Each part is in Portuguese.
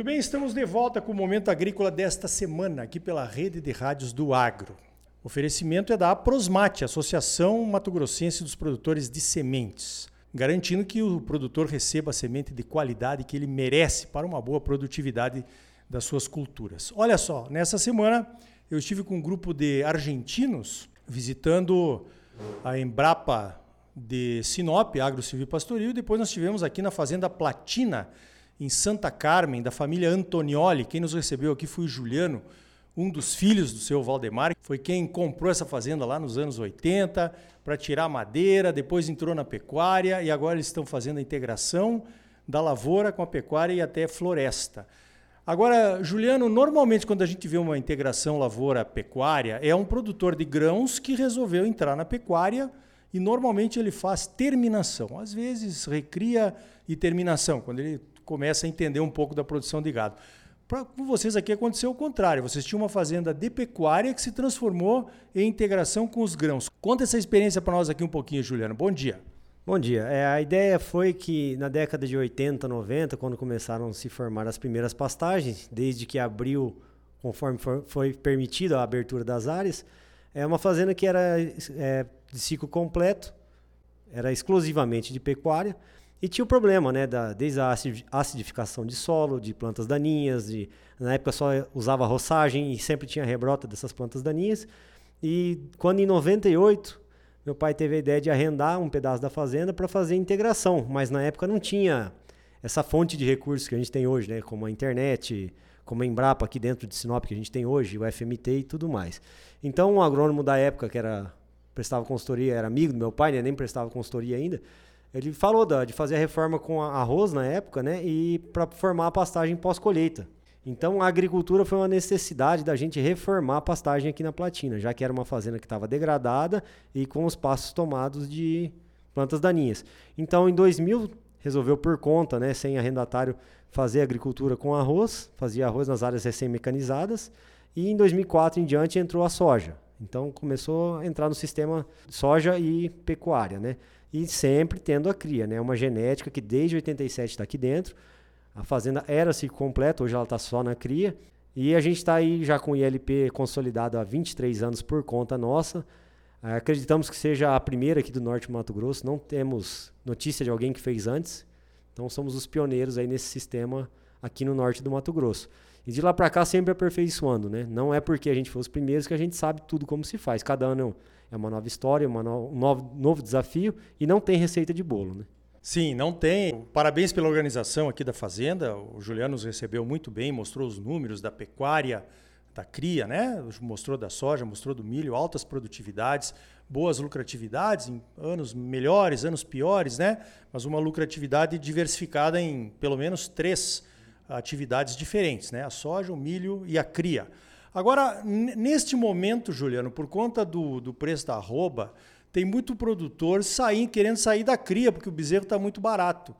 Muito bem, estamos de volta com o Momento Agrícola desta semana, aqui pela Rede de Rádios do Agro. O oferecimento é da Aprosmate, Associação Mato Grossense dos Produtores de Sementes, garantindo que o produtor receba a semente de qualidade que ele merece para uma boa produtividade das suas culturas. Olha só, nessa semana eu estive com um grupo de argentinos visitando a Embrapa de Sinop, Agro Civil Pastoril, e depois nós tivemos aqui na Fazenda Platina, em Santa Carmen, da família Antonioli. Quem nos recebeu aqui foi o Juliano, um dos filhos do seu Valdemar. Foi quem comprou essa fazenda lá nos anos 80 para tirar madeira, depois entrou na pecuária e agora eles estão fazendo a integração da lavoura com a pecuária e até floresta. Agora, Juliano, normalmente quando a gente vê uma integração lavoura-pecuária, é um produtor de grãos que resolveu entrar na pecuária e normalmente ele faz terminação. Às vezes recria e terminação, quando ele começa a entender um pouco da produção de gado. Pra, com vocês aqui aconteceu o contrário. Vocês tinham uma fazenda de pecuária que se transformou em integração com os grãos. Conta essa experiência para nós aqui um pouquinho, Juliano. Bom dia. Bom dia. É, a ideia foi que na década de 80, 90, quando começaram a se formar as primeiras pastagens, desde que abriu, conforme for, foi permitida a abertura das áreas, é uma fazenda que era é, de ciclo completo, era exclusivamente de pecuária, e tinha o problema, né, da, desde a acidificação de solo, de plantas daninhas, de, na época só usava roçagem e sempre tinha rebrota dessas plantas daninhas. E quando em 98, meu pai teve a ideia de arrendar um pedaço da fazenda para fazer integração, mas na época não tinha essa fonte de recursos que a gente tem hoje, né, como a internet, como a Embrapa aqui dentro de Sinop que a gente tem hoje, o FMT e tudo mais. Então, um agrônomo da época que era prestava consultoria, era amigo do meu pai, né, nem prestava consultoria ainda, ele falou da, de fazer a reforma com arroz na época, né? E para formar a pastagem pós-colheita. Então a agricultura foi uma necessidade da gente reformar a pastagem aqui na Platina, já que era uma fazenda que estava degradada e com os passos tomados de plantas daninhas. Então em 2000 resolveu por conta, né, sem arrendatário, fazer agricultura com arroz, fazia arroz nas áreas recém-mecanizadas, e em 2004 em diante entrou a soja. Então começou a entrar no sistema soja e pecuária, né? E sempre tendo a cria, né? Uma genética que desde 87 está aqui dentro. A fazenda era ciclo completo, hoje ela está só na cria. E a gente está aí já com o ILP consolidado há 23 anos por conta nossa. É, acreditamos que seja a primeira aqui do Norte do Mato Grosso. Não temos notícia de alguém que fez antes. Então somos os pioneiros aí nesse sistema aqui no Norte do Mato Grosso. E de lá para cá sempre aperfeiçoando, né? Não é porque a gente foi os primeiros que a gente sabe tudo como se faz. Cada ano é uma nova história, uma no, um novo, novo desafio e não tem receita de bolo, né? Sim, não tem. Parabéns pela organização aqui da Fazenda. O Juliano nos recebeu muito bem, mostrou os números da pecuária, da cria, né? Mostrou da soja, mostrou do milho, altas produtividades, boas lucratividades, em anos melhores, anos piores, né? Mas uma lucratividade diversificada em pelo menos três atividades diferentes, né? A soja, o milho e a cria. Agora, neste momento, Juliano, por conta do, do preço da arroba, tem muito produtor sair, querendo sair da cria, porque o bezerro está muito barato.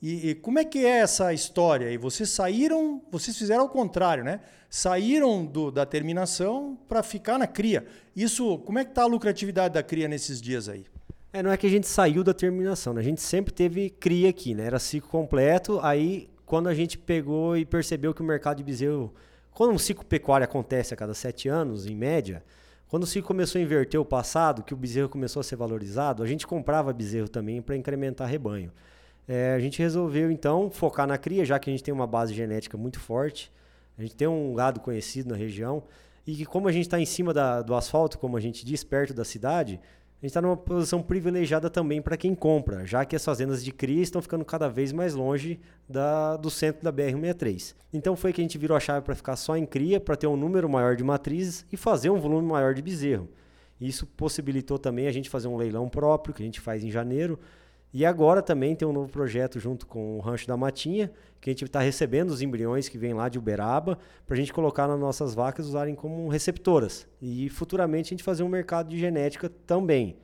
E, e, como é que é essa história? E vocês saíram, vocês fizeram ao contrário, né? Saíram do, da terminação para ficar na cria. Isso, como é que está a lucratividade da cria nesses dias aí? É, não é que a gente saiu da terminação, né? A gente sempre teve cria aqui, né? Era ciclo completo. Aí, quando a gente pegou e percebeu que o mercado de bezerro quando um ciclo pecuário acontece a cada sete anos, em média, quando o ciclo começou a inverter o passado, que o bezerro começou a ser valorizado, a gente comprava bezerro também para incrementar rebanho. É, a gente resolveu então focar na cria, já que a gente tem uma base genética muito forte, a gente tem um gado conhecido na região, e que como a gente está em cima da, do asfalto, como a gente diz, perto da cidade, a gente está numa posição privilegiada também para quem compra, já que as fazendas de cria estão ficando cada vez mais longe da, do centro da BR-163. Então foi que a gente virou a chave para ficar só em cria, para ter um número maior de matrizes e fazer um volume maior de bezerro. Isso possibilitou também a gente fazer um leilão próprio, que a gente faz em janeiro, e agora também tem um novo projeto junto com o Rancho da Matinha, que a gente está recebendo os embriões que vêm lá de Uberaba, para a gente colocar nas nossas vacas usarem como receptoras. E futuramente a gente fazer um mercado de genética também,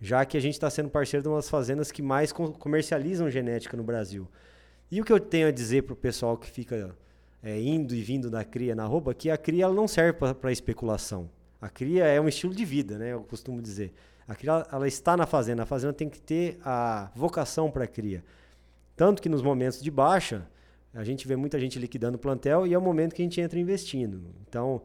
já que a gente está sendo parceiro de umas fazendas que mais comercializam genética no Brasil. E o que eu tenho a dizer para o pessoal que fica é, indo e vindo da cria na roupa, que a cria ela não serve para especulação. A cria é um estilo de vida, né? Eu costumo dizer. A cria ela está na fazenda. A fazenda tem que ter a vocação para a cria. Tanto que nos momentos de baixa, A gente vê muita gente liquidando plantel e é o momento que a gente entra investindo. Então,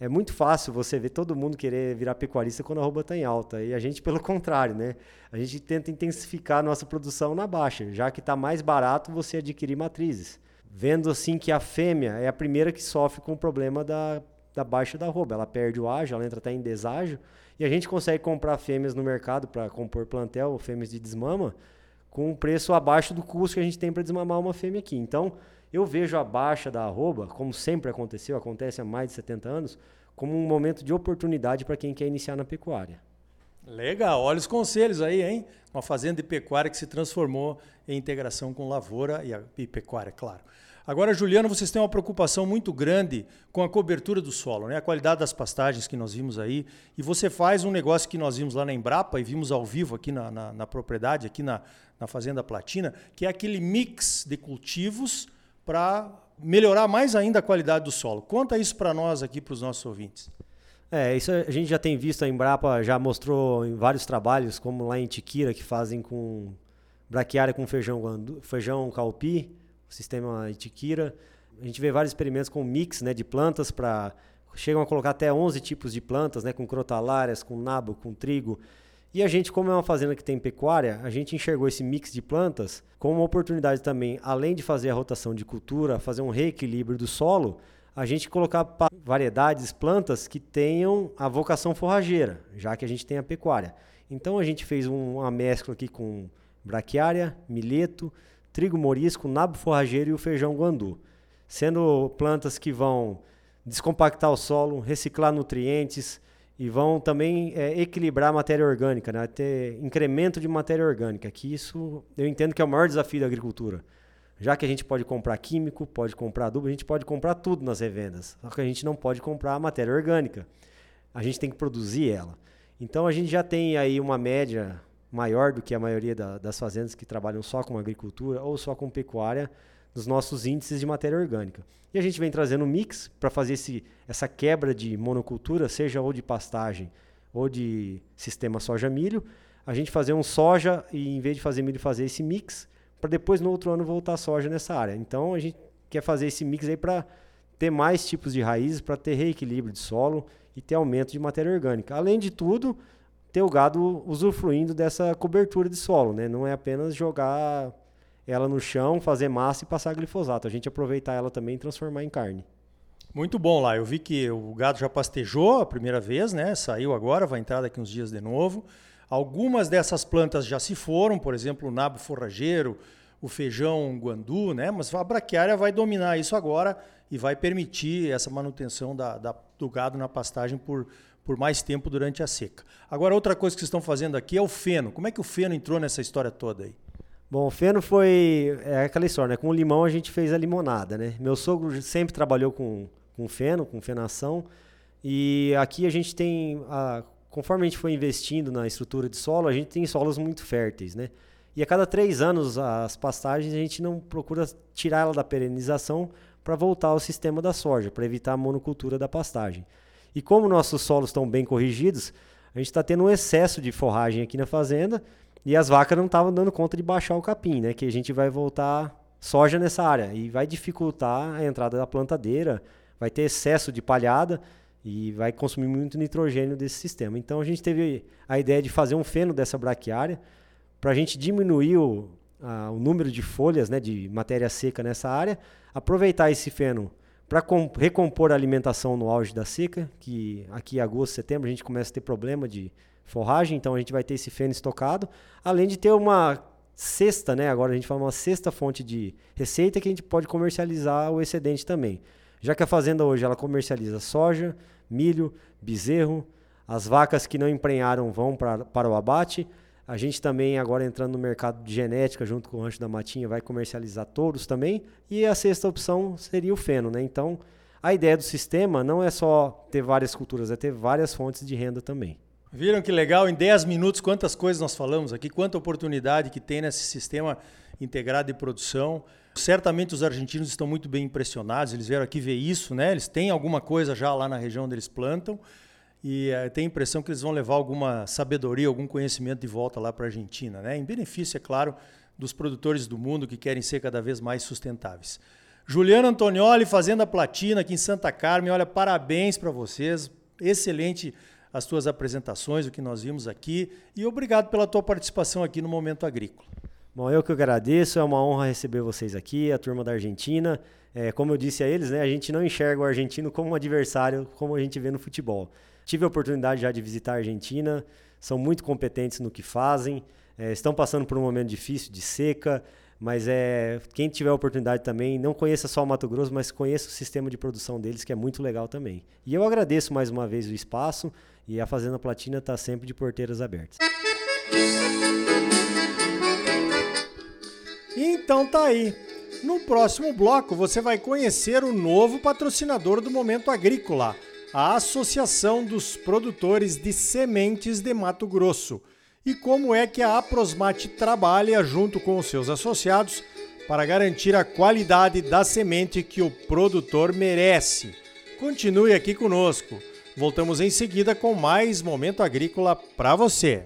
é muito fácil você ver todo mundo querer virar pecuarista quando a arroba está em alta. E a gente, pelo contrário, né? A gente tenta intensificar a nossa produção na baixa, já que está mais barato você adquirir matrizes. Vendo assim que a fêmea é a primeira que sofre com o problema da, da baixa da arroba. Ela perde o ágio, ela entra até em deságio. E a gente consegue comprar fêmeas no mercado para compor plantel, fêmeas de desmama, com um preço abaixo do custo que a gente tem para desmamar uma fêmea aqui. Então, eu vejo a baixa da arroba, como sempre aconteceu, acontece há mais de 70 anos, como um momento de oportunidade para quem quer iniciar na pecuária. Legal, olha os conselhos aí, hein? Uma fazenda de pecuária que se transformou em integração com lavoura e, a, e pecuária, claro. Agora, Juliano, vocês têm uma preocupação muito grande com a cobertura do solo, né? a qualidade das pastagens que nós vimos aí. E você faz um negócio que nós vimos lá na Embrapa e vimos ao vivo aqui na, na, na propriedade, aqui na, na Fazenda Platina, que é aquele mix de cultivos para melhorar mais ainda a qualidade do solo. Conta isso para nós aqui, para os nossos ouvintes. É, isso a gente já tem visto, a Embrapa já mostrou em vários trabalhos, como lá em Tiquira, que fazem com braquiária com feijão, feijão calpi, sistema Itiquira. A gente vê vários experimentos com mix né, de plantas para chegam a colocar até 11 tipos de plantas, né, com crotalárias, com nabo, com trigo. E a gente, como é uma fazenda que tem pecuária, a gente enxergou esse mix de plantas como uma oportunidade também, além de fazer a rotação de cultura, fazer um reequilíbrio do solo, a gente colocar variedades, plantas que tenham a vocação forrageira, já que a gente tem a pecuária. Então a gente fez uma mescla aqui com braquiária, milheto, trigo morisco, nabo forrageiro e o feijão guandu, sendo plantas que vão descompactar o solo, reciclar nutrientes e vão também é, equilibrar a matéria orgânica, né? ter incremento de matéria orgânica, que isso eu entendo que é o maior desafio da agricultura. Já que a gente pode comprar químico, pode comprar adubo, a gente pode comprar tudo nas revendas, só que a gente não pode comprar a matéria orgânica. A gente tem que produzir ela. Então a gente já tem aí uma média maior do que a maioria da, das fazendas que trabalham só com agricultura ou só com pecuária dos nossos índices de matéria orgânica. E a gente vem trazendo um mix para fazer esse, essa quebra de monocultura, seja ou de pastagem ou de sistema soja-milho, a gente fazer um soja e em vez de fazer milho fazer esse mix, para depois no outro ano voltar soja nessa área. Então a gente quer fazer esse mix aí para ter mais tipos de raízes, para ter reequilíbrio de solo e ter aumento de matéria orgânica. Além de tudo, ter o gado usufruindo dessa cobertura de solo, né? Não é apenas jogar ela no chão, fazer massa e passar glifosato. A gente aproveitar ela também e transformar em carne. Muito bom lá. Eu vi que o gado já pastejou a primeira vez, né? Saiu agora, vai entrar daqui uns dias de novo. Algumas dessas plantas já se foram, por exemplo, o nabo forrageiro, o feijão guandu, né? Mas a braquiária vai dominar isso agora e vai permitir essa manutenção da, da, do gado na pastagem por, por mais tempo durante a seca. Agora, outra coisa que vocês estão fazendo aqui é o feno. Como é que o feno entrou nessa história toda aí? Bom, o feno foi é aquela história, né? Com o limão a gente fez a limonada, né? Meu sogro sempre trabalhou com, com feno, com fenação. E aqui a gente tem, a, conforme a gente foi investindo na estrutura de solo, a gente tem solos muito férteis, né? E a cada três anos as pastagens a gente não procura tirar ela da perenização para voltar ao sistema da soja, para evitar a monocultura da pastagem. E como nossos solos estão bem corrigidos, a gente está tendo um excesso de forragem aqui na fazenda e as vacas não estavam dando conta de baixar o capim, né? Que a gente vai voltar soja nessa área e vai dificultar a entrada da plantadeira, vai ter excesso de palhada e vai consumir muito nitrogênio desse sistema. Então a gente teve a ideia de fazer um feno dessa braquiária para a gente diminuir o, a, o número de folhas, né, de matéria seca nessa área, aproveitar esse feno para recompor a alimentação no auge da seca, que aqui em agosto, setembro a gente começa a ter problema de forragem, então a gente vai ter esse feno estocado, além de ter uma sexta, né? Agora a gente fala uma sexta fonte de receita que a gente pode comercializar o excedente também. Já que a fazenda hoje ela comercializa soja, milho, bezerro, as vacas que não emprenharam vão pra, para o abate, a gente também, agora entrando no mercado de genética, junto com o Rancho da Matinha, vai comercializar touros também. E a sexta opção seria o feno, né? Então, a ideia do sistema não é só ter várias culturas, é ter várias fontes de renda também. Viram que legal? Em 10 minutos, quantas coisas nós falamos aqui, quanta oportunidade que tem nesse sistema integrado de produção. Certamente os argentinos estão muito bem impressionados, eles vieram aqui ver isso, né? Eles têm alguma coisa já lá na região onde eles plantam e uh, tenho a impressão que eles vão levar alguma sabedoria, algum conhecimento de volta lá para a Argentina, né? em benefício, é claro, dos produtores do mundo que querem ser cada vez mais sustentáveis. Juliana Antonioli, Fazenda Platina, aqui em Santa Carmen. Olha, parabéns para vocês. Excelente as tuas apresentações, o que nós vimos aqui. E obrigado pela tua participação aqui no Momento Agrícola. Bom, eu que agradeço, é uma honra receber vocês aqui, a turma da Argentina. É, como eu disse a eles, né, a gente não enxerga o argentino como um adversário, como a gente vê no futebol. Tive a oportunidade já de visitar a Argentina, são muito competentes no que fazem, é, estão passando por um momento difícil de seca, mas é quem tiver a oportunidade também, não conheça só o Mato Grosso, mas conheça o sistema de produção deles, que é muito legal também. E eu agradeço mais uma vez o espaço e a Fazenda Platina está sempre de porteiras abertas. Então tá aí. No próximo bloco você vai conhecer o novo patrocinador do Momento Agrícola, a Associação dos Produtores de Sementes de Mato Grosso, e como é que a Aprosmate trabalha junto com os seus associados para garantir a qualidade da semente que o produtor merece. Continue aqui conosco. Voltamos em seguida com mais Momento Agrícola para você.